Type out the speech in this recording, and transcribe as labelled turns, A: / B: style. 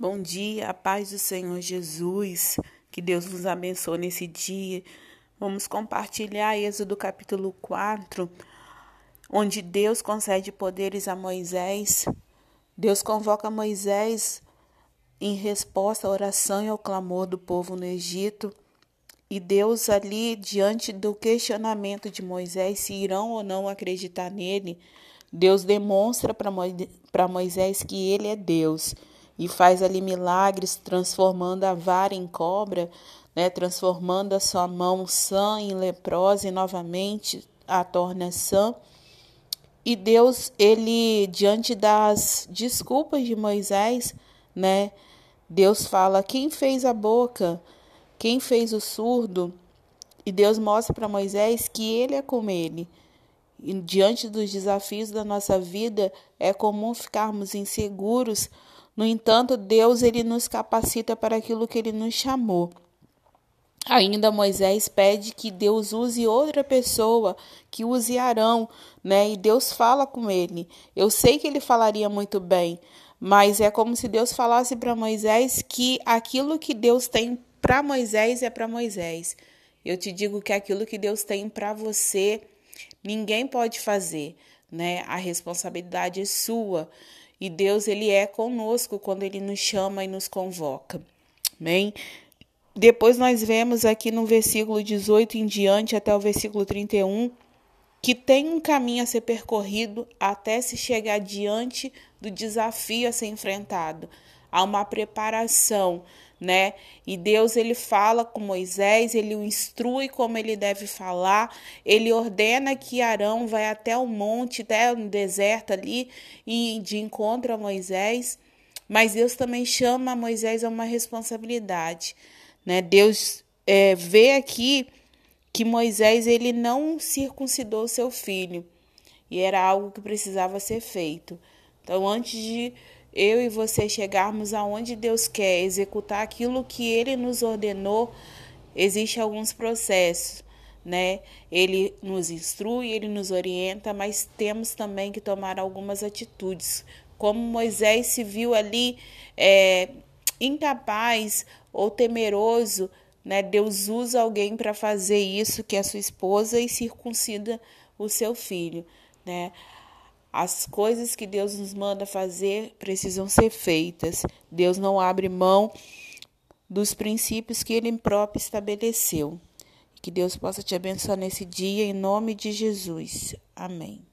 A: Bom dia, a paz do Senhor Jesus. Que Deus nos abençoe nesse dia. Vamos compartilhar Êxodo capítulo 4, onde Deus concede poderes a Moisés. Deus convoca Moisés em resposta à oração e ao clamor do povo no Egito. E Deus, ali, diante do questionamento de Moisés, se irão ou não acreditar nele, Deus demonstra para Moisés que ele é Deus e faz ali milagres, transformando a vara em cobra, né, transformando a sua mão sã em leprosa e novamente a torna sã. E Deus, ele diante das desculpas de Moisés, né, Deus fala: "Quem fez a boca? Quem fez o surdo?" E Deus mostra para Moisés que ele é como ele. E diante dos desafios da nossa vida, é comum ficarmos inseguros no entanto, Deus ele nos capacita para aquilo que ele nos chamou. Ainda Moisés pede que Deus use outra pessoa, que use Arão, né? E Deus fala com ele. Eu sei que ele falaria muito bem, mas é como se Deus falasse para Moisés que aquilo que Deus tem para Moisés é para Moisés. Eu te digo que aquilo que Deus tem para você, ninguém pode fazer, né? A responsabilidade é sua. E Deus, ele é conosco quando ele nos chama e nos convoca. Amém? Depois nós vemos aqui no versículo 18 em diante até o versículo 31 que tem um caminho a ser percorrido até se chegar diante do desafio a ser enfrentado. Há uma preparação né? E Deus ele fala com Moisés, ele o instrui como ele deve falar, ele ordena que Arão vai até o monte, até o deserto ali e de encontro a Moisés. Mas Deus também chama Moisés a uma responsabilidade, né? Deus é, vê aqui que Moisés ele não circuncidou seu filho e era algo que precisava ser feito. Então, antes de eu e você chegarmos aonde Deus quer, executar aquilo que Ele nos ordenou, existem alguns processos, né? Ele nos instrui, Ele nos orienta, mas temos também que tomar algumas atitudes. Como Moisés se viu ali é, incapaz ou temeroso, né? Deus usa alguém para fazer isso, que é a sua esposa, e circuncida o seu filho, né? As coisas que Deus nos manda fazer precisam ser feitas. Deus não abre mão dos princípios que Ele próprio estabeleceu. Que Deus possa te abençoar nesse dia, em nome de Jesus. Amém.